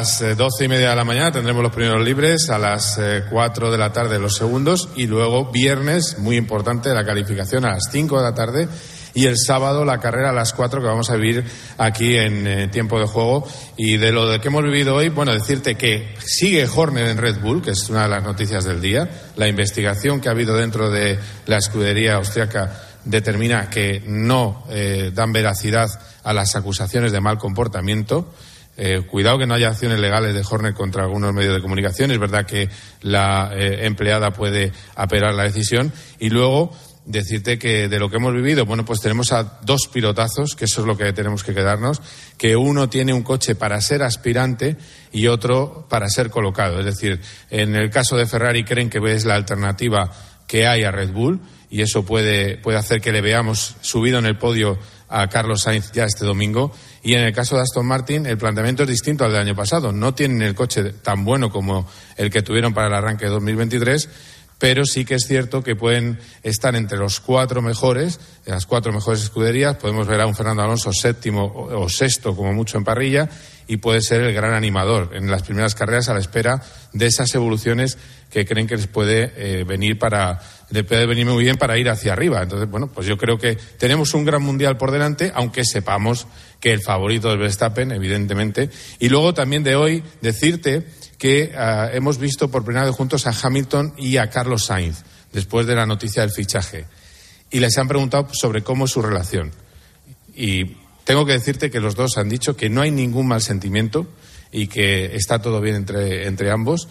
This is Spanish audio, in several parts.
las eh, doce y media de la mañana tendremos los primeros libres, a las eh, cuatro de la tarde los segundos y luego viernes, muy importante, la calificación a las cinco de la tarde y el sábado la carrera a las cuatro que vamos a vivir aquí en eh, tiempo de juego. Y de lo de que hemos vivido hoy, bueno, decirte que sigue Horner en Red Bull, que es una de las noticias del día. La investigación que ha habido dentro de la escudería austriaca determina que no dan veracidad a las acusaciones de mal comportamiento. Eh, cuidado que no haya acciones legales de Horner contra algunos medios de comunicación. Es verdad que la eh, empleada puede apelar la decisión. Y luego decirte que de lo que hemos vivido, bueno, pues tenemos a dos pilotazos, que eso es lo que tenemos que quedarnos, que uno tiene un coche para ser aspirante y otro para ser colocado. Es decir, en el caso de Ferrari creen que es la alternativa que hay a Red Bull y eso puede, puede hacer que le veamos subido en el podio a Carlos Sainz ya este domingo. Y en el caso de Aston Martin, el planteamiento es distinto al del año pasado. No tienen el coche tan bueno como el que tuvieron para el arranque de 2023, pero sí que es cierto que pueden estar entre los cuatro mejores, las cuatro mejores escuderías. Podemos ver a un Fernando Alonso séptimo o sexto, como mucho en parrilla, y puede ser el gran animador en las primeras carreras a la espera de esas evoluciones que creen que les puede eh, venir para le puede venir muy bien para ir hacia arriba. Entonces, bueno, pues yo creo que tenemos un gran mundial por delante, aunque sepamos que el favorito es Verstappen, evidentemente. Y luego también de hoy decirte que ah, hemos visto por primera vez juntos a Hamilton y a Carlos Sainz después de la noticia del fichaje. Y les han preguntado sobre cómo es su relación. Y tengo que decirte que los dos han dicho que no hay ningún mal sentimiento y que está todo bien entre, entre ambos,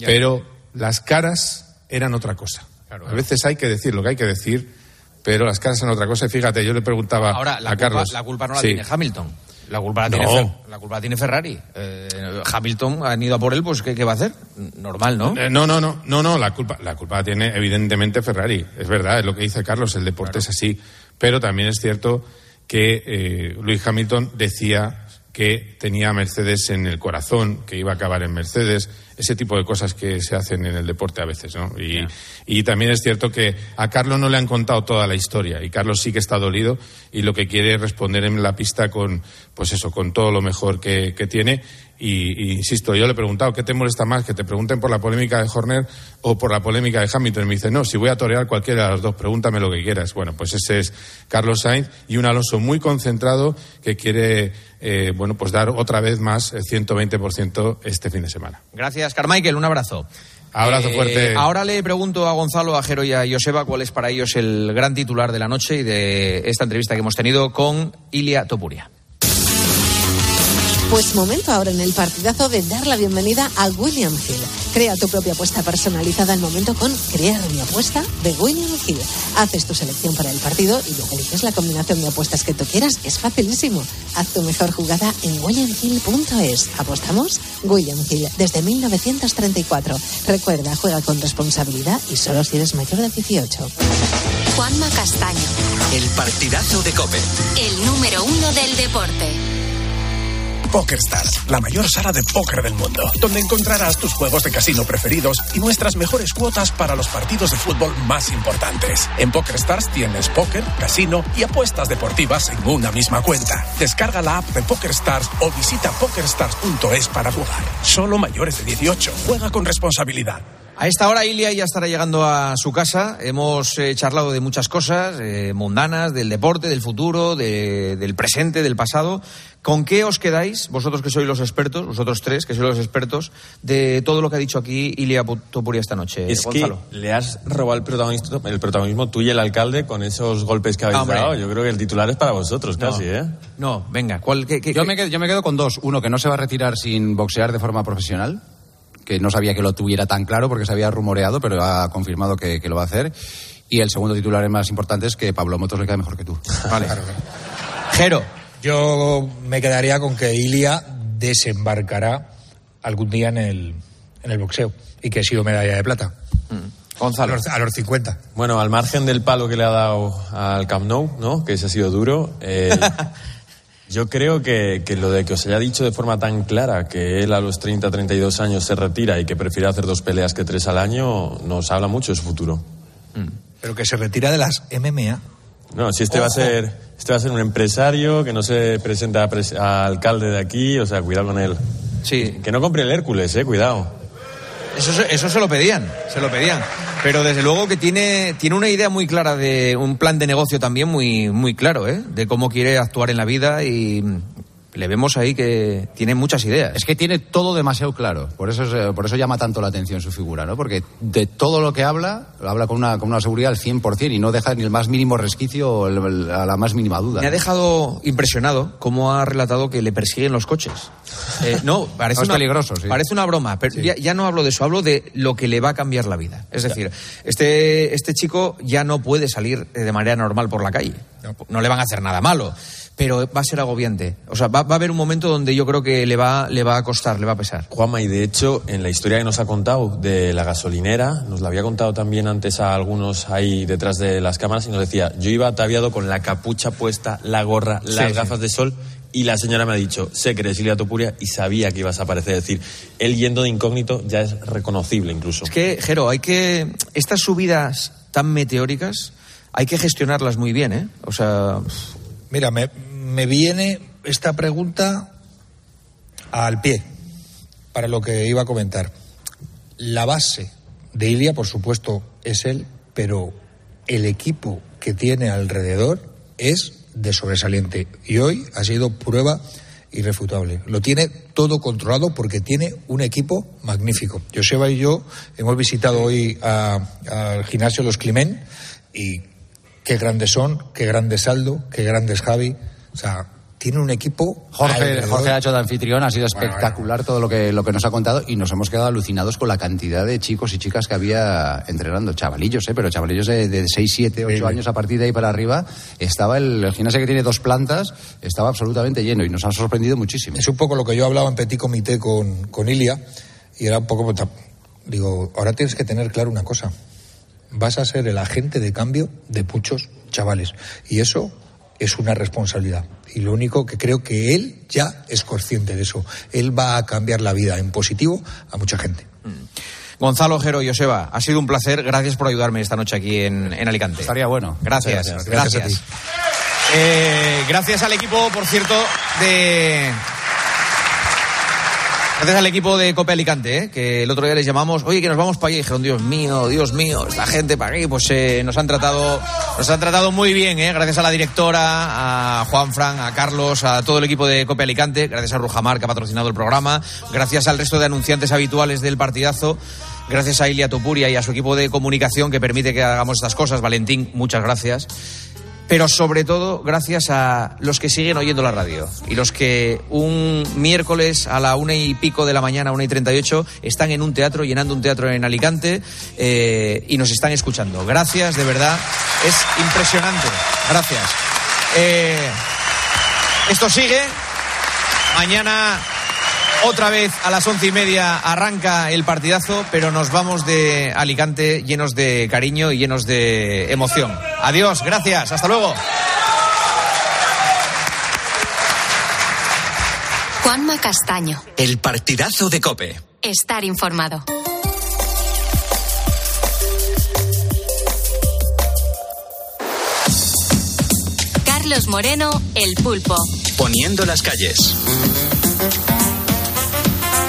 pero las caras eran otra cosa. a veces hay que decir lo que hay que decir, pero las caras eran otra cosa. Y fíjate, yo le preguntaba Ahora, a Carlos. La culpa no la tiene Hamilton. La culpa la, tiene, la culpa tiene Ferrari. Eh, Hamilton ha ido a por él, pues ¿qué, va a hacer? Normal, ¿no? Eh, no, no, no, no, no, la culpa, la culpa la tiene evidentemente Ferrari. Es verdad, es lo que dice Carlos, el deporte es así. Pero también es cierto que eh, Luis Hamilton decía que tenía Mercedes en el corazón, que iba a acabar en Mercedes, ese tipo de cosas que se hacen en el deporte a veces, ¿no? Y, y, también es cierto que a Carlos no le han contado toda la historia y Carlos sí que está dolido y lo que quiere es responder en la pista con, pues eso, con todo lo mejor que, que tiene y, insisto, yo le he preguntado, ¿qué te molesta más? ¿Que te pregunten por la polémica de Horner o por la polémica de Hamilton? Y me dice, no, si voy a torear cualquiera de las dos, pregúntame lo que quieras. Bueno, pues ese es Carlos Sainz y un Alonso muy concentrado que quiere, eh, bueno, pues dar otra vez más el 120% este fin de semana. Gracias, Carmichael. Un abrazo. Abrazo fuerte. Eh, ahora le pregunto a Gonzalo, a Jero y a Joseba cuál es para ellos el gran titular de la noche y de esta entrevista que hemos tenido con Ilia Topuria. Pues momento ahora en el partidazo de dar la bienvenida al William Hill. Crea tu propia apuesta personalizada al momento con Crear mi apuesta de William Hill. Haces tu selección para el partido y luego eliges la combinación de apuestas que tú quieras. Es facilísimo. Haz tu mejor jugada en williamhill.es. ¿Apostamos? William Hill, desde 1934. Recuerda, juega con responsabilidad y solo si eres mayor de 18. Juanma Castaño. El partidazo de Cope. El número uno del deporte. PokerStars, la mayor sala de póker del mundo, donde encontrarás tus juegos de casino preferidos y nuestras mejores cuotas para los partidos de fútbol más importantes. En PokerStars tienes póker, casino y apuestas deportivas en una misma cuenta. Descarga la app de PokerStars o visita pokerstars.es para jugar. Solo mayores de 18. Juega con responsabilidad. A esta hora Ilia ya estará llegando a su casa. Hemos eh, charlado de muchas cosas eh, mundanas, del deporte, del futuro, del presente, del pasado. ¿Con qué os quedáis, vosotros que sois los expertos, vosotros tres que sois los expertos, de todo lo que ha dicho aquí Ilia Topuria esta noche? Es que le has robado el protagonismo, el protagonismo tú y el alcalde con esos golpes que habéis dado. Yo creo que el titular es para vosotros casi, ¿eh? No, venga, ¿cuál, yo, Me quedo, yo me quedo con dos. Uno, que no se va a retirar sin boxear de forma profesional que no sabía que lo tuviera tan claro porque se había rumoreado, pero ha confirmado que, lo va a hacer. Y el segundo titular más importante es que Pablo Motos le queda mejor que tú. Vale. Jero. Yo me quedaría con que Ilia desembarcará algún día en el, en el boxeo y que ha sido medalla de plata. Mm. Gonzalo. A los, 50. Bueno, al margen del palo que le ha dado al Camp Nou, ¿no? que ese ha sido duro, eh, Yo creo que, lo de que os haya dicho de forma tan clara que él a los 30, 32 años se retira y que prefiere hacer dos peleas que tres al año, nos habla mucho de su futuro. Mm. Pero que se retira de las MMA. No, si este va a ser este va a ser un empresario que no se presenta a, alcalde de aquí, o sea, cuidado con él. Sí. Que no compre el Hércules, eh, cuidado. Eso, eso se lo pedían, se lo pedían. Pero desde luego que tiene, tiene una idea muy clara de un plan de negocio también muy, muy claro, ¿eh? De cómo quiere actuar en la vida y le vemos ahí que tiene muchas ideas. Es que tiene todo demasiado claro. Por eso, es, por eso llama tanto la atención su figura, ¿no? Porque de todo lo que habla, lo habla con una, con una seguridad al 100% y no deja ni el más mínimo resquicio o a la más mínima duda. Me ha dejado impresionado cómo ha relatado que le persiguen los coches. Eh, no, parece No, una, peligroso, sí. Parece una broma, pero ya, ya no hablo de eso, hablo de lo que le va a cambiar la vida. Es decir, este, este chico ya no puede salir de manera normal por la calle. No, le van a hacer nada malo, pero va a ser agobiante. O sea, va, va a haber un momento donde yo creo que le va, le va a costar, le va a pesar. Juanma, y de hecho, en la historia que nos ha contado de la gasolinera, nos la había contado también antes a algunos ahí detrás de las cámaras y nos decía, yo iba ataviado con la capucha puesta, la gorra, las sí. gafas de sol y la señora me ha dicho, sé que eres Ilia Topuria y sabía que ibas a aparecer. Es decir, él yendo de incógnito ya es reconocible incluso. Es que, Jero, hay que. Estas subidas tan meteóricas hay que gestionarlas muy bien, ¿eh? O sea. Mira, me, me viene esta pregunta al pie para lo que iba a comentar. La base de Ilia, por supuesto, es él, pero el equipo que tiene alrededor es de sobresaliente. Y hoy ha sido prueba irrefutable. Lo tiene todo controlado porque tiene un equipo magnífico. Joseba y yo hemos visitado hoy al gimnasio Los Climent y qué grandes son, qué grande Saldo, qué grande es Javi. O sea, tiene un equipo. Jorge. Jorge ha hecho de anfitrión, ha sido Bueno, espectacular todo lo que, lo que nos ha contado y nos hemos quedado alucinados con la cantidad de chicos y chicas que había entrenando. Chavalillos, ¿eh? pero chavalillos de, de 6, 7, 8 Sí, sí. años a partir de ahí para arriba. Estaba el, el gimnasio que tiene dos plantas, estaba absolutamente lleno y nos ha sorprendido muchísimo. Es un poco lo que yo hablaba en Petit Comité con, con Ilia y era un poco. Digo, ahora tienes que tener claro una cosa. Vas a ser el agente de cambio de muchos chavales. Y eso es una responsabilidad. Y lo único que creo que él ya es consciente de eso. Él va a cambiar la vida en positivo a mucha gente. Gonzalo, Jero y Joseba, ha sido un placer. Gracias por ayudarme esta noche aquí en, en Alicante. Estaría bueno. Gracias, gracias. gracias. Gracias Eh, gracias al equipo, por cierto, de. Gracias al equipo de Cope Alicante, ¿eh? que el otro día les llamamos, oye, que nos vamos para allá. Y dijeron, Dios mío, Dios mío, esta gente para aquí. Pues eh, nos han tratado nos han tratado muy bien, ¿eh? gracias a la directora, a Juan Fran, a Carlos, a todo el equipo de Cope Alicante, gracias a Rujamar, que ha patrocinado el programa, gracias al resto de anunciantes habituales del partidazo. Gracias a Ilia Topuria y a su equipo de comunicación que permite que hagamos estas cosas. Valentín, muchas gracias pero sobre todo gracias a los que siguen oyendo la radio y los que un miércoles a la una y pico de la mañana, una y treinta y ocho, están en un teatro, llenando un teatro en Alicante eh, y nos están escuchando. Gracias, de verdad, es impresionante. Gracias. Eh, esto sigue. Mañana otra vez a las once y media arranca el partidazo, pero nos vamos de Alicante llenos de cariño y llenos de emoción. Adiós, gracias, hasta luego. Juanma Castaño. El partidazo de Cope. Estar informado. Carlos Moreno, El Pulpo. Poniendo las calles.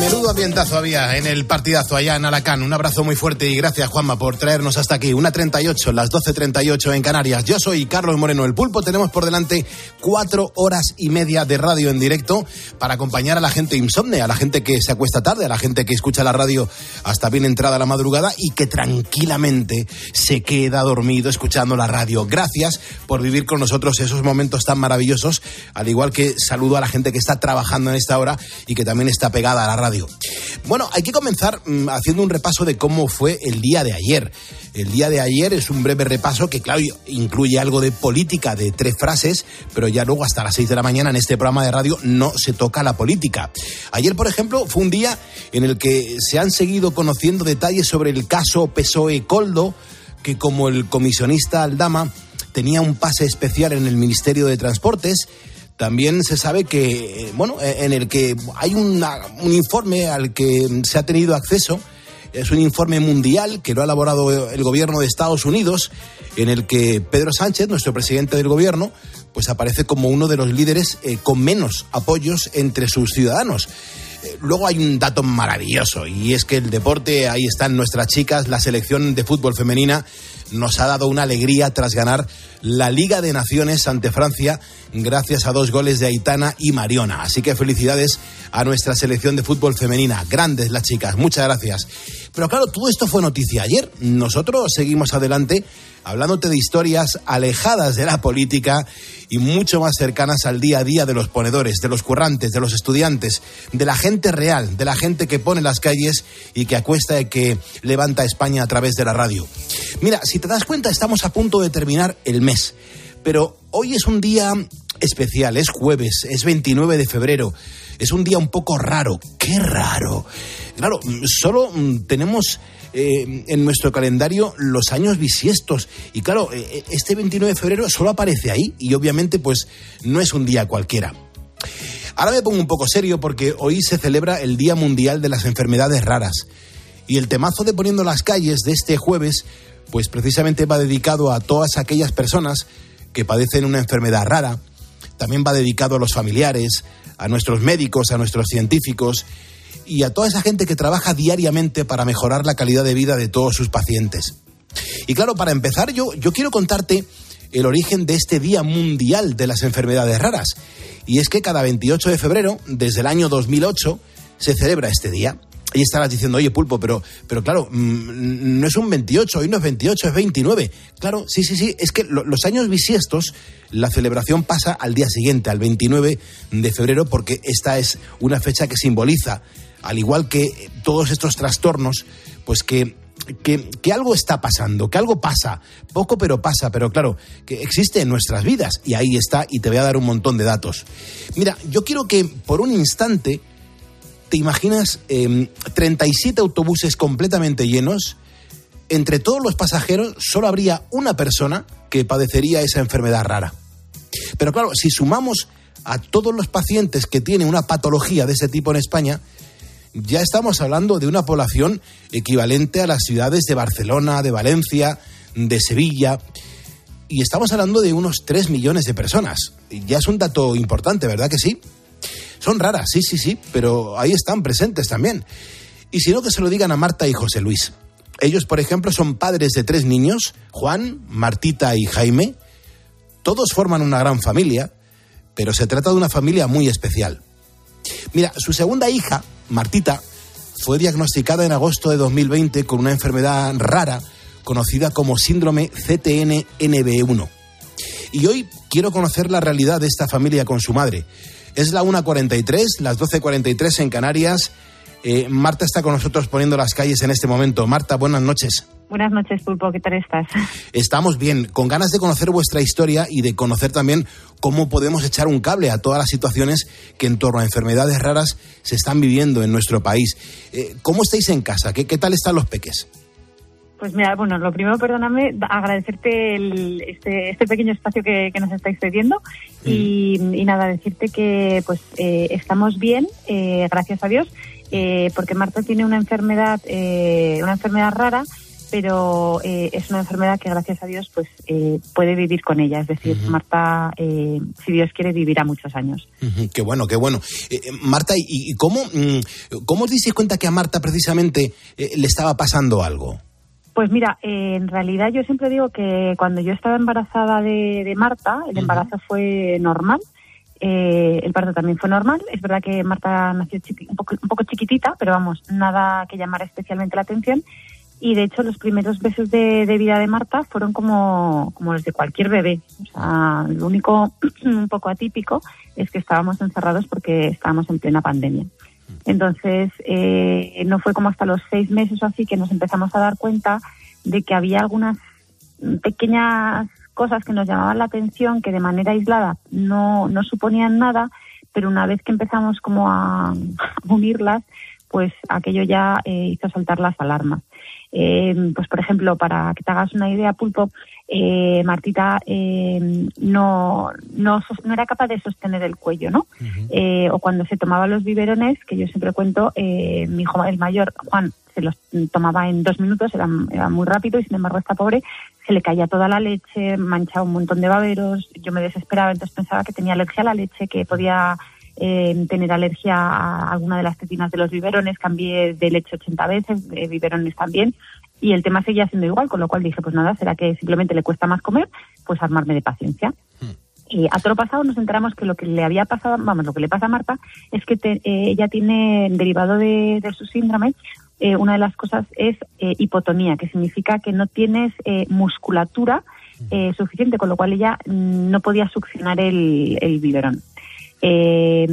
Menudo ambientazo había en el partidazo allá en Alacán. Un abrazo muy fuerte y gracias, Juanma, por traernos hasta aquí. Una 38, las 12.38 en Canarias. Yo soy Carlos Moreno, el pulpo. Tenemos por delante cuatro horas y media de radio en directo para acompañar a la gente insomne, a la gente que se acuesta tarde, a la gente que escucha la radio hasta bien entrada la madrugada y que tranquilamente se queda dormido escuchando la radio. Gracias por vivir con nosotros esos momentos tan maravillosos, al igual que saludo a la gente que está trabajando en esta hora y que también está pegada a la radio. Bueno, hay que comenzar mm, haciendo un repaso de cómo fue el día de ayer. El día de ayer es un breve repaso que, claro, incluye algo de política de tres frases, pero ya luego hasta las seis de la mañana en este programa de radio no se toca la política. Ayer, por ejemplo, fue un día en el que se han seguido conociendo detalles sobre el caso PSOE Coldo, que como el comisionista Aldama tenía un pase especial en el Ministerio de Transportes. También se sabe que, eh, bueno, eh, en el que hay un informe al que se ha tenido acceso, es un informe mundial que lo ha elaborado el gobierno de Estados Unidos, en el que Pedro Sánchez, nuestro presidente del gobierno, pues aparece como uno de los líderes eh, con menos apoyos entre sus ciudadanos. Luego hay un dato maravilloso y es que el deporte, ahí están nuestras chicas, la selección de fútbol femenina nos ha dado una alegría tras ganar la Liga de Naciones ante Francia gracias a dos goles de Aitana y Mariona. Así que felicidades a nuestra selección de fútbol femenina. Grandes las chicas, muchas gracias. Pero claro, todo esto fue noticia ayer. Nosotros seguimos adelante hablándote de historias alejadas de la política y mucho más cercanas al día a día de los ponedores, de los currantes, de los estudiantes, de la gente real, de la gente que pone las calles y que acuesta y que levanta España a través de la radio. Mira, si te das cuenta, estamos a punto de terminar el mes, pero hoy es un día especial, es jueves, es 29 de febrero, es un día un poco raro, qué raro. Claro, solo mm, tenemos eh, en nuestro calendario los años bisiestos. Y claro, eh, este 29 de febrero solo aparece ahí y obviamente pues no es un día cualquiera. Ahora me pongo un poco serio porque hoy se celebra el Día Mundial de las Enfermedades Raras. Y el temazo de Poniendo las calles de este jueves, pues precisamente va dedicado a todas aquellas personas que padecen una enfermedad rara. También va dedicado a los familiares, a nuestros médicos, a nuestros científicos y a toda esa gente que trabaja diariamente para mejorar la calidad de vida de todos sus pacientes. Y claro, para empezar, yo, yo quiero contarte el origen de este Día Mundial de las Enfermedades Raras. Y es que cada 28 de febrero, desde el año 2008, se celebra este día. Y estarás diciendo, oye, Pulpo, pero, pero claro, mmm, no es un 28, hoy no es 28, es 29. Claro, sí, sí, sí, es que lo, los años bisiestos, la celebración pasa al día siguiente, al 29 de febrero, porque esta es una fecha que simboliza, al igual que todos estos trastornos, pues que que, algo está pasando, que algo pasa, poco pero pasa, pero claro, que existe en nuestras vidas y ahí está y te voy a dar un montón de datos. Mira, yo quiero que por un instante te imaginas eh, 37 autobuses completamente llenos, entre todos los pasajeros solo habría una persona que padecería esa enfermedad rara. Pero claro, si sumamos a todos los pacientes que tienen una patología de ese tipo en España, ya estamos hablando de una población equivalente a las ciudades de Barcelona, de Valencia, de Sevilla. Y estamos hablando de unos 3 millones de personas. Ya es un dato importante, ¿verdad que sí? Son raras, sí, sí, sí, pero ahí están presentes también. Y si no, que se lo digan a Marta y José Luis. Ellos, por ejemplo, son padres de tres niños, Juan, Martita y Jaime. Todos forman una gran familia, pero se trata de una familia muy especial. Mira, su segunda hija, Martita, fue diagnosticada en agosto de 2020 con una enfermedad rara conocida como síndrome CTN-NB1. Y hoy quiero conocer la realidad de esta familia con su madre. Es la 1.43, las 12.43 en Canarias. Eh, Marta está con nosotros poniendo las calles en este momento. Marta, buenas noches. Buenas noches, Pulpo, ¿qué tal estás? Estamos bien, con ganas de conocer vuestra historia y de conocer también cómo podemos echar un cable a todas las situaciones que en torno a enfermedades raras se están viviendo en nuestro país. Eh, ¿Cómo estáis en casa? ¿Qué, ¿Qué, tal están los peques? Pues mira, bueno, lo primero, perdóname, agradecerte el, este, este, pequeño espacio que, que nos estáis cediendo mm. y, y, nada, decirte que pues eh, estamos bien, eh, gracias a Dios, eh, porque Marta tiene una enfermedad, una enfermedad rara pero eh, es una enfermedad que gracias a Dios pues eh, puede vivir con ella. Es decir, uh -huh. Marta, eh, si Dios quiere, vivirá muchos años. Uh -huh. Qué bueno, qué bueno. Marta, ¿y, cómo, cómo os disteis cuenta que a Marta precisamente le estaba pasando algo? Pues mira, en realidad yo siempre digo que cuando yo estaba embarazada de, de Marta, el embarazo uh -huh. fue normal. el parto también fue normal. Es verdad que Marta nació un poco, un poco chiquitita, pero vamos, nada que llamara especialmente la atención y de hecho los primeros de, de, vida de Marta fueron como, como los de cualquier bebé. O sea, lo único un poco atípico es que estábamos encerrados porque estábamos en plena pandemia. Entonces, eh, no fue como hasta los seis meses o así que nos empezamos a dar cuenta de que había algunas pequeñas cosas que nos llamaban la atención, que de manera aislada no, no suponían nada, pero una vez que empezamos como a unirlas, pues aquello ya eh, hizo saltar las alarmas. Eh, pues por ejemplo, para que te hagas una idea, Pulpo, eh, Martita eh, no, no, no, era capaz de sostener el cuello, ¿no? eh, o cuando se tomaba los biberones, que yo siempre cuento, eh, mi hijo, el mayor, Juan, se los tomaba en dos minutos, era, era, muy rápido y sin embargo esta pobre se le caía toda la leche, manchaba un montón de baberos, yo me desesperaba, entonces pensaba que tenía alergia a la leche, que podía eh, tener alergia a alguna de las tetinas de los biberones, cambié de leche 80 veces, biberones también, y el tema seguía siendo igual, con lo cual dije, pues nada, será que simplemente le cuesta más comer, pues armarme de paciencia. Y a todo lo pasado nos enteramos que lo que le había pasado, vamos, lo que le pasa a Marta es que te, eh, ella tiene, derivado de, de su síndrome, eh, una de las cosas es eh, hipotonía, que significa que no tienes eh, musculatura eh, suficiente, con lo cual ella mm, no podía succionar el, el biberón. Eh,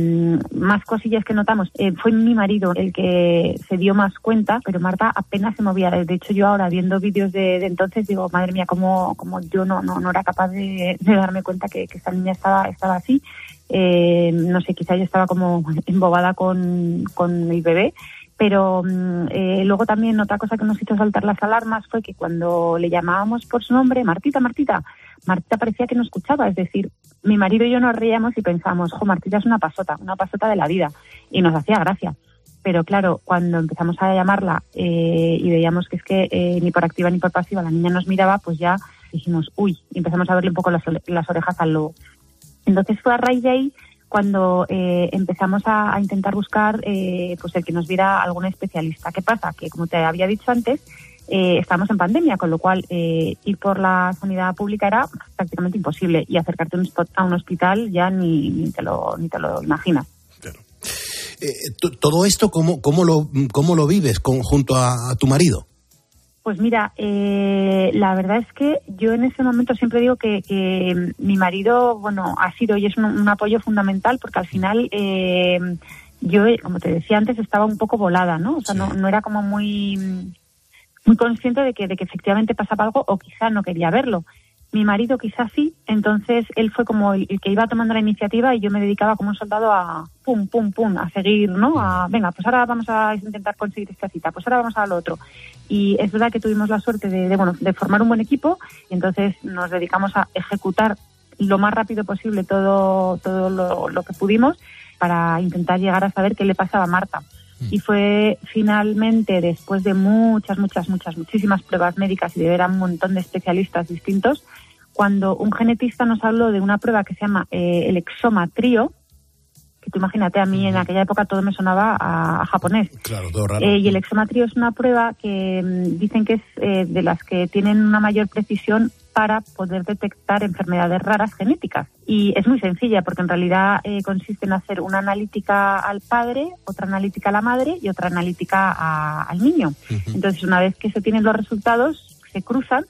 más cosillas que notamos. Eh, fue mi marido el que se dio más cuenta, pero Marta apenas se movía. De hecho, yo ahora viendo vídeos de, entonces digo, madre mía, cómo, cómo yo no, no, no era capaz de, de darme cuenta que, que, esta niña estaba, estaba así. Eh, no sé, quizá yo estaba como embobada con, con el bebé. Pero eh, luego también otra cosa que nos hizo saltar las alarmas fue que cuando le llamábamos por su nombre, Martita, Martita, Martita parecía que no escuchaba, es decir, mi marido y yo nos reíamos y pensamos, jo, Martita es una pasota, una pasota de la vida, y nos hacía gracia. Pero claro, cuando empezamos a llamarla eh, y veíamos que es que eh, ni por activa ni por pasiva la niña nos miraba, pues ya dijimos, uy, y empezamos a verle un poco las, las orejas al lobo. Entonces fue a raíz de ahí cuando eh, empezamos a, intentar buscar eh, pues el que nos viera algún especialista. ¿Qué pasa? Que como te había dicho antes, eh, estamos en pandemia, con lo cual eh, ir por la sanidad pública era prácticamente imposible y acercarte a un hospital ya ni, ni, te, lo, ni te lo imaginas. Eh, ¿Todo esto cómo, cómo, lo, cómo lo vives con, junto a tu marido? Pues mira, eh, la verdad es que yo en ese momento siempre digo que, que mi marido, bueno, ha sido y es un, un apoyo fundamental porque al final eh, yo, como te decía antes, estaba un poco volada, ¿no? O sea, sí. no, no era como muy muy consciente de que, de que efectivamente pasaba algo o quizá no quería verlo. Mi marido quizás sí, entonces él fue como el, el, que iba tomando la iniciativa y yo me dedicaba como un soldado a pum, pum, pum, a seguir, ¿no? A, venga, pues ahora vamos a intentar conseguir esta cita, pues ahora vamos a lo otro. Y es verdad que tuvimos la suerte de, de bueno, de formar un buen equipo y entonces nos dedicamos a ejecutar lo más rápido posible todo, todo lo, lo que pudimos para intentar llegar a saber qué le pasaba a Marta y fue finalmente después de muchas, muchas, muchas, muchísimas pruebas médicas y de ver a un montón de especialistas distintos, cuando un genetista nos habló de una prueba que se llama eh, el exoma trío, que tú imagínate, a mí en aquella época todo me sonaba a, a japonés. Claro, todo raro. Eh, y el exoma trío es una prueba que dicen que es eh, de las que tienen una mayor precisión para poder detectar enfermedades raras genéticas. Y es muy sencilla porque en realidad eh, consiste en hacer una analítica al padre, otra analítica a la madre y otra analítica a, al niño. Uh -huh. Entonces, una vez que se tienen los resultados, se cruzan.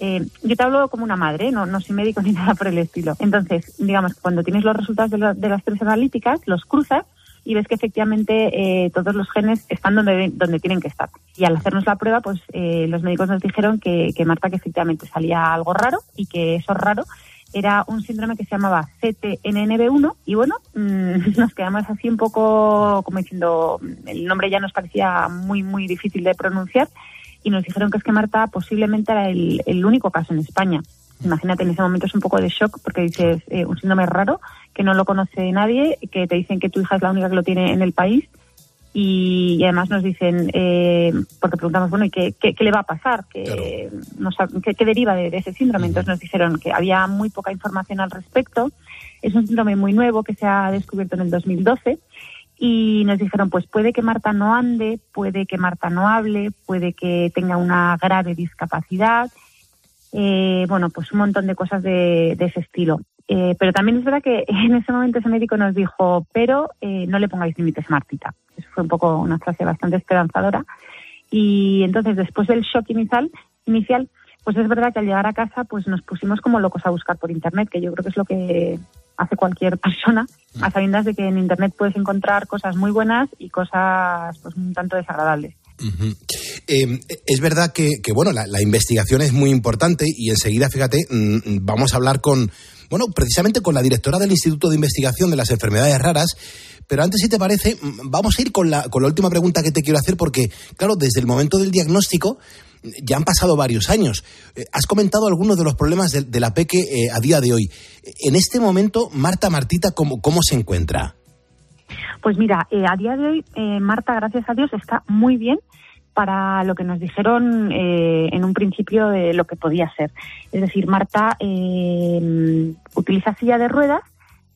Eh, yo te hablo como una madre, no, no soy médico ni nada por el estilo. Entonces, digamos, cuando tienes los resultados de, lo, de las tres analíticas, los cruzas y ves que efectivamente eh, todos los genes están donde, donde tienen que estar. Y al hacernos la prueba, pues eh, los médicos nos dijeron que, que Marta que efectivamente salía algo raro y que eso raro era un síndrome que se llamaba CTNNB1 y bueno, mmm, nos quedamos así un poco como diciendo, el nombre ya nos parecía muy, muy difícil de pronunciar y nos dijeron que es que Marta posiblemente era el, el único caso en España. Imagínate, en ese momento es un poco de shock porque dices eh, un síndrome raro que no lo conoce nadie, que te dicen que tu hija es la única que lo tiene en el país y, y además nos dicen, eh, porque preguntamos, bueno, ¿y qué, qué, qué le va a pasar? ¿Qué, claro. nos, qué, qué deriva de, de, ese síndrome? Entonces nos dijeron que había muy poca información al respecto. Es un síndrome muy nuevo que se ha descubierto en el 2012 y nos dijeron, pues puede que Marta no ande, puede que Marta no hable, puede que tenga una grave discapacidad eh, bueno, pues un montón de cosas de, de ese estilo. Eh, pero también es verdad que en ese momento ese médico nos dijo, pero eh, no le pongáis límites, Martita. Eso fue un poco una frase bastante esperanzadora. Y entonces, después del shock inicial, inicial, pues es verdad que al llegar a casa, pues nos pusimos como locos a buscar por internet, que yo creo que es lo que hace cualquier persona, a sabiendas de que en internet puedes encontrar cosas muy buenas y cosas pues un tanto desagradables. Eh, es verdad que, bueno, la, investigación es muy importante y enseguida, fíjate, mmm, vamos a hablar con, bueno, precisamente con la directora del Instituto de Investigación de las Enfermedades Raras, Pero antes, si te parece, mm, vamos a ir con la, con la última pregunta que te quiero hacer, porque, claro, desde el momento del diagnóstico ya han pasado varios años. Eh, has comentado algunos de los problemas de, la Peque eh, a día de hoy. En este momento, Marta Martita, ¿cómo, cómo se encuentra? Pues mira, eh, a día de hoy, Marta, gracias a Dios, está muy bien para lo que nos dijeron en un principio de lo que podía ser. Es decir, Marta utiliza silla de ruedas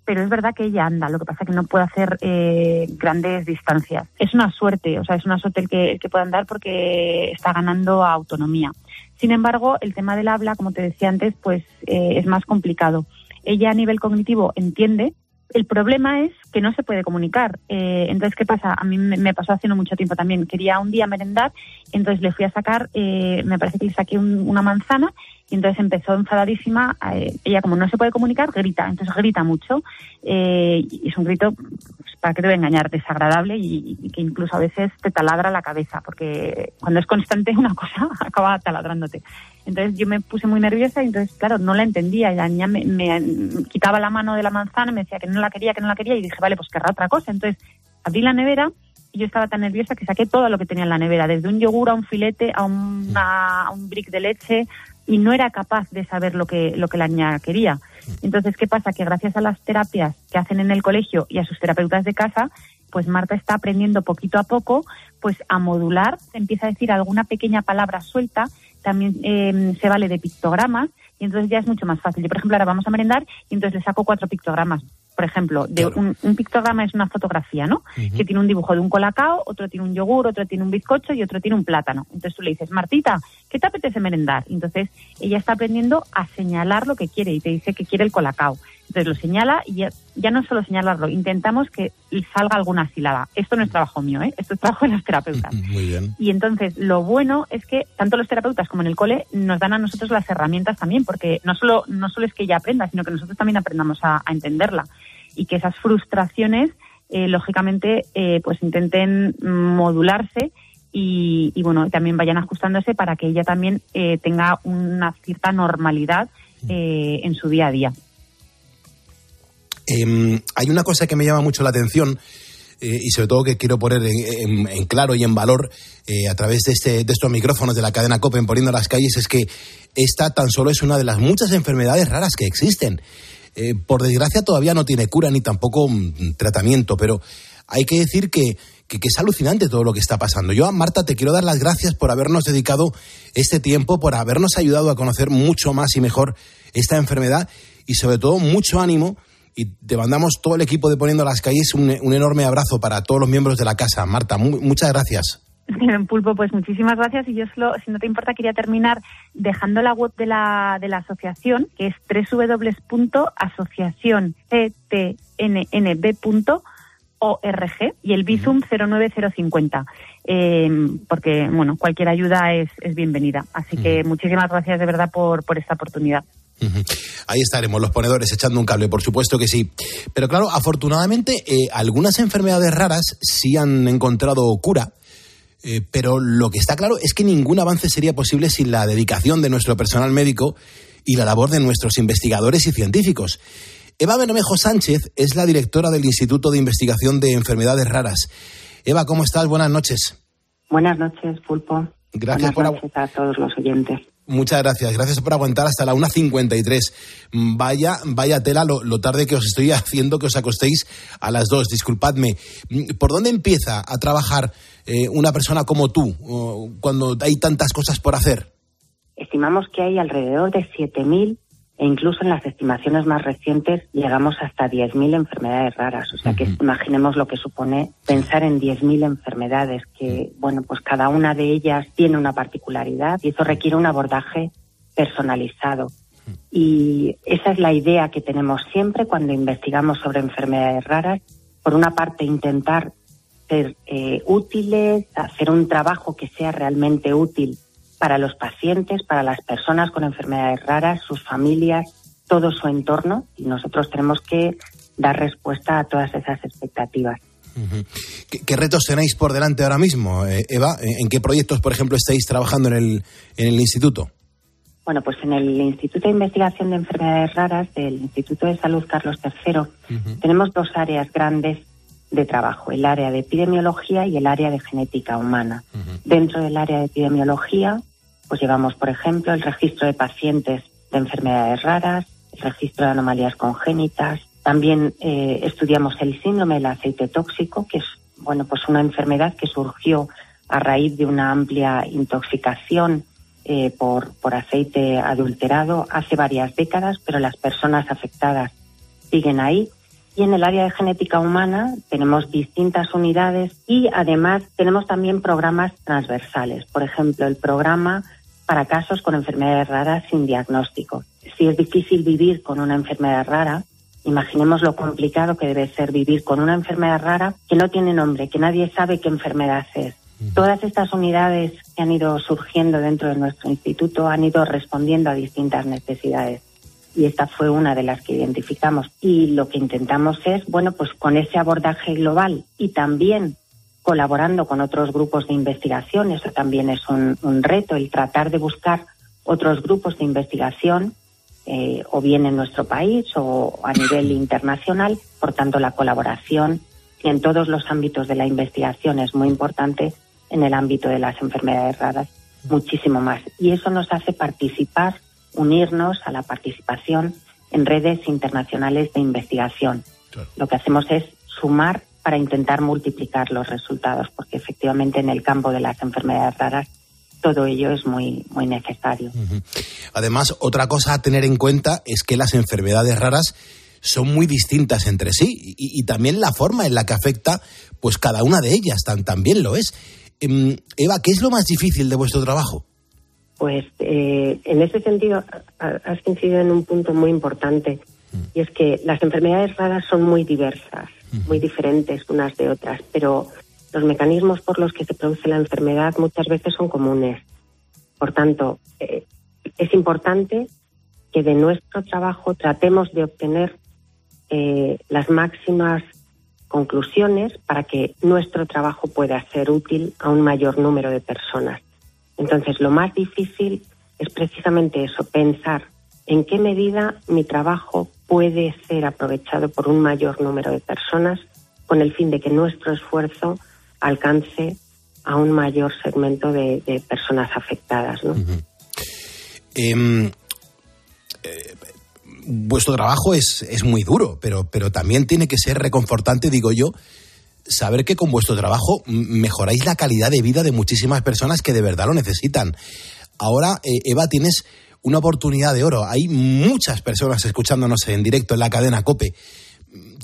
pero es verdad que ella anda, lo que pasa es que no puede hacer eh, grandes distancias. Es una suerte, o sea, es una suerte el que, que puede andar porque está ganando autonomía. Sin embargo, el tema del habla, como te decía antes, pues eh, es más complicado. Ella a nivel cognitivo entiende, el problema es que no se puede comunicar. Eh, entonces, ¿qué pasa? A mí me, pasó hace no mucho tiempo también. Quería un día merendar, entonces le fui a sacar, me parece que le saqué una manzana y entonces empezó enfadadísima. Eh, ella, como no se puede comunicar, grita. Entonces grita mucho. Eh, y es un grito, pues, para que te voy a engañar, desagradable y, que incluso a veces te taladra la cabeza, porque cuando es constante una cosa acaba taladrándote. Entonces yo me puse muy nerviosa y entonces, claro, no la entendía. La niña me, me, quitaba la mano de la manzana, me decía que no la quería, que no la quería y dije, vale, pues querrá otra cosa. Entonces abrí la nevera y yo estaba tan nerviosa que saqué todo lo que tenía en la nevera, desde un yogur a un filete, a, a un brick de leche, y no era capaz de saber lo que, lo que la niña quería. Entonces, ¿qué pasa? Que gracias a las terapias que hacen en el colegio y a sus terapeutas de casa, pues Marta está aprendiendo poquito a poco pues a modular, empieza a decir alguna pequeña palabra suelta, también eh, se vale de pictogramas y entonces ya es mucho más fácil. Yo, por ejemplo, ahora vamos a merendar y entonces le saco cuatro pictogramas por ejemplo, de un, pictograma es una fotografía, ¿no? Que tiene un dibujo de un colacao, otro tiene un yogur, otro tiene un bizcocho y otro tiene un plátano. Entonces tú le dices, Martita, ¿qué te apetece merendar? Entonces ella está aprendiendo a señalar lo que quiere y te dice que quiere el colacao. Entonces lo señala y ya, no solo señalarlo, intentamos que salga alguna sílaba. Esto no es trabajo mío, ¿eh? Esto es trabajo de los terapeutas. Muy bien. Y entonces lo bueno es que tanto los terapeutas como en el cole nos dan a nosotros las herramientas también, porque no solo, no solo es que ella aprenda, sino que nosotros también aprendamos a entenderla y que esas frustraciones, eh, lógicamente, eh, pues intenten modularse y, bueno, también vayan ajustándose para que ella también eh, tenga una cierta normalidad en su día a día. Em, hay una cosa que me llama mucho la atención y sobre todo que quiero poner en, claro y en valor a través de, este, de estos micrófonos de la cadena COPEN poniendo las calles es que esta tan solo es una de las muchas enfermedades raras que existen. Eh, por desgracia todavía no tiene cura ni tampoco mm, tratamiento, pero hay que decir que, es alucinante todo lo que está pasando. Yo, Marta, te quiero dar las gracias por habernos dedicado este tiempo, por habernos ayudado a conocer mucho más y mejor esta enfermedad y sobre todo mucho ánimo. Y te mandamos todo el equipo de Poniendo las Calles un, enorme abrazo para todos los miembros de la casa. Marta, muchas gracias. Pulpo, pues muchísimas gracias. Y yo solo, si no te importa, quería terminar dejando la web de la, de la asociación, que es www.asociacionctnb.org y el Bizum 09050. Eh, porque, bueno, cualquier ayuda es, es bienvenida. Así que muchísimas gracias de verdad por, por esta oportunidad. Ahí estaremos, los ponedores, echando un cable, por supuesto que sí. Pero claro, afortunadamente, eh, algunas enfermedades raras sí han encontrado cura eh, pero lo que está claro es que ningún avance sería posible sin la dedicación de nuestro personal médico y la labor de nuestros investigadores y científicos. Eva Bermejo Sánchez es la directora del Instituto de Investigación de Enfermedades Raras. Eva, ¿cómo estás? Buenas noches. Buenas noches, Pulpo. Gracias Buenas noches a todos los oyentes. Muchas gracias. Gracias por aguantar hasta la 1.53. Vaya, vaya tela lo, tarde que os estoy haciendo que os acostéis a las 2. Disculpadme. ¿Por dónde empieza a trabajar eh, una persona como tú cuando hay tantas cosas por hacer? Estimamos que hay alrededor de 7.000 e incluso en las estimaciones más recientes llegamos hasta 10.000 enfermedades raras. O sea que imaginemos lo que supone pensar en 10.000 enfermedades, que, bueno, pues cada una de ellas tiene una particularidad y eso requiere un abordaje personalizado. Y esa es la idea que tenemos siempre cuando investigamos sobre enfermedades raras. Por una parte, intentar ser eh, útiles, hacer un trabajo que sea realmente útil para los pacientes, para las personas con enfermedades raras, sus familias, todo su entorno y nosotros tenemos que dar respuesta a todas esas expectativas. ¿Qué, retos tenéis por delante ahora mismo, eh, Eva? ¿En qué proyectos, por ejemplo, estáis trabajando en el, en el instituto? Bueno, pues en el Instituto de Investigación de Enfermedades Raras del Instituto de Salud Carlos III tenemos dos áreas grandes de trabajo, el área de epidemiología y el área de genética humana. Dentro del área de epidemiología, pues llevamos, por ejemplo, el registro de pacientes de enfermedades raras, el registro de anomalías congénitas. También eh, estudiamos el síndrome del aceite tóxico, que es bueno, pues una enfermedad que surgió a raíz de una amplia intoxicación eh, por, por aceite adulterado hace varias décadas, pero las personas afectadas siguen ahí. Y en el área de genética humana tenemos distintas unidades y además tenemos también programas transversales. Por ejemplo, el programa para casos con enfermedades raras sin diagnóstico. Si es difícil vivir con una enfermedad rara, imaginemos lo complicado que debe ser vivir con una enfermedad rara que no tiene nombre, que nadie sabe qué enfermedad es. Todas estas unidades que han ido surgiendo dentro de nuestro instituto han ido respondiendo a distintas necesidades y esta fue una de las que identificamos. Y lo que intentamos es, bueno, pues con ese abordaje global y también colaborando con otros grupos de investigación, eso también es un, reto, el tratar de buscar otros grupos de investigación, eh, o bien en nuestro país o a nivel internacional. Por tanto, la colaboración en todos los ámbitos de la investigación es muy importante en el ámbito de las enfermedades raras, muchísimo más. Y eso nos hace participar unirnos a la participación en redes internacionales de investigación. Lo que hacemos es sumar para intentar multiplicar los resultados, porque efectivamente en el campo de las enfermedades raras todo ello es muy, muy necesario. Además, otra cosa a tener en cuenta es que las enfermedades raras son muy distintas entre sí y, también la forma en la que afecta pues cada una de ellas también lo es. Em, Eva, ¿qué es lo más difícil de vuestro trabajo? Pues eh, en ese sentido has incidido en un punto muy importante y es que las enfermedades raras son muy diversas, muy diferentes unas de otras, pero los mecanismos por los que se produce la enfermedad muchas veces son comunes. Por tanto, eh, es importante que de nuestro trabajo tratemos de obtener eh, las máximas conclusiones para que nuestro trabajo pueda ser útil a un mayor número de personas. Entonces, lo más difícil es precisamente eso, pensar en qué medida mi trabajo puede ser aprovechado por un mayor número de personas con el fin de que nuestro esfuerzo alcance a un mayor segmento de, personas afectadas. Em, eh, vuestro trabajo es, es muy duro, pero, pero también tiene que ser reconfortante, digo yo, saber que con vuestro trabajo mejoráis la calidad de vida de muchísimas personas que de verdad lo necesitan. Ahora, eh, Eva, tienes una oportunidad de oro. Hay muchas personas escuchándonos en directo en la cadena Cope.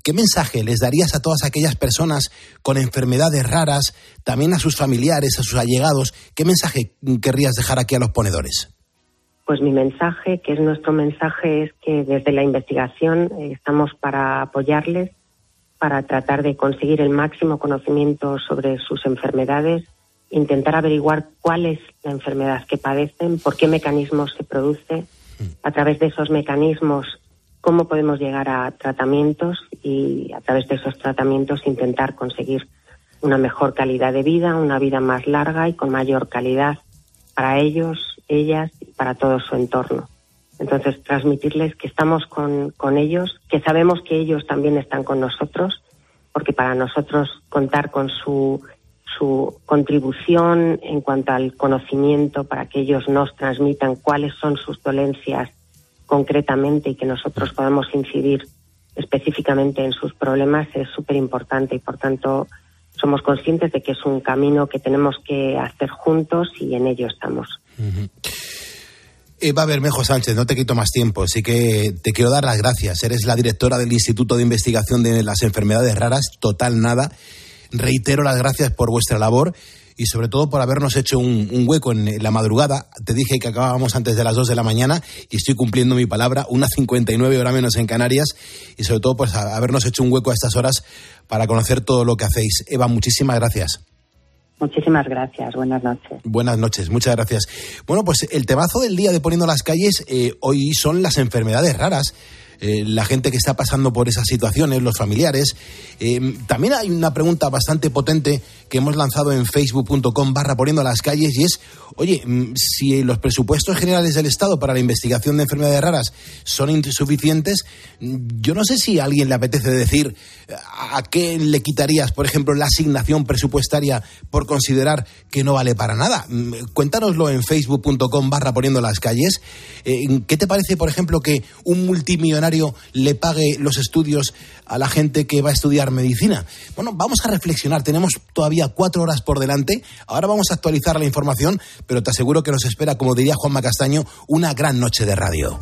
¿Qué mensaje les darías a todas aquellas personas con enfermedades raras, también a sus familiares, a sus allegados? ¿Qué mensaje querrías dejar aquí a los ponedores? Pues mi mensaje, que es nuestro mensaje, es que desde la investigación eh, estamos para apoyarles para tratar de conseguir el máximo conocimiento sobre sus enfermedades, intentar averiguar cuál es la enfermedad que padecen, por qué mecanismos se produce, a través de esos mecanismos cómo podemos llegar a tratamientos y a través de esos tratamientos intentar conseguir una mejor calidad de vida, una vida más larga y con mayor calidad para ellos, ellas y para todo su entorno. Entonces, transmitirles que estamos con, con ellos, que sabemos que ellos también están con nosotros, porque para nosotros contar con su, su contribución en cuanto al conocimiento para que ellos nos transmitan cuáles son sus dolencias concretamente y que nosotros podamos incidir específicamente en sus problemas es súper importante y por tanto somos conscientes de que es un camino que tenemos que hacer juntos y en ello estamos. Eva Bermejo Sánchez, no te quito más tiempo, así que te quiero dar las gracias. Eres la directora del Instituto de Investigación de las Enfermedades Raras, total nada. Reitero las gracias por vuestra labor y sobre todo por habernos hecho un, hueco en la madrugada. Te dije que acabábamos antes de las 2 de la mañana y estoy cumpliendo mi palabra, una 59 hora menos en Canarias y sobre todo pues habernos hecho un hueco a estas horas para conocer todo lo que hacéis. Eva, muchísimas gracias. Muchísimas gracias. Buenas noches. Buenas noches. Muchas gracias. Bueno, pues el temazo del día de Poniendo las calles eh, hoy son las enfermedades raras. Eh, la gente que está pasando por esas situaciones, los familiares, Eh, también hay una pregunta bastante potente que hemos lanzado en facebook.com barra poniendo las calles y es, oye, mm, si los presupuestos generales del Estado para la investigación de enfermedades raras son insuficientes, mm, yo no sé si a alguien le apetece decir a qué le quitarías, por ejemplo, la asignación presupuestaria por considerar que no vale para nada. Mm, Cuéntanoslo en facebook.com barra poniendo las calles. Eh, ¿Qué te parece, por ejemplo, que un multimillonario le pague los estudios a la gente que va a estudiar medicina? Bueno, vamos a reflexionar. Tenemos todavía cuatro horas por delante. Ahora vamos a actualizar la información, pero te aseguro que nos espera, como diría Juanma Castaño, una gran noche de radio.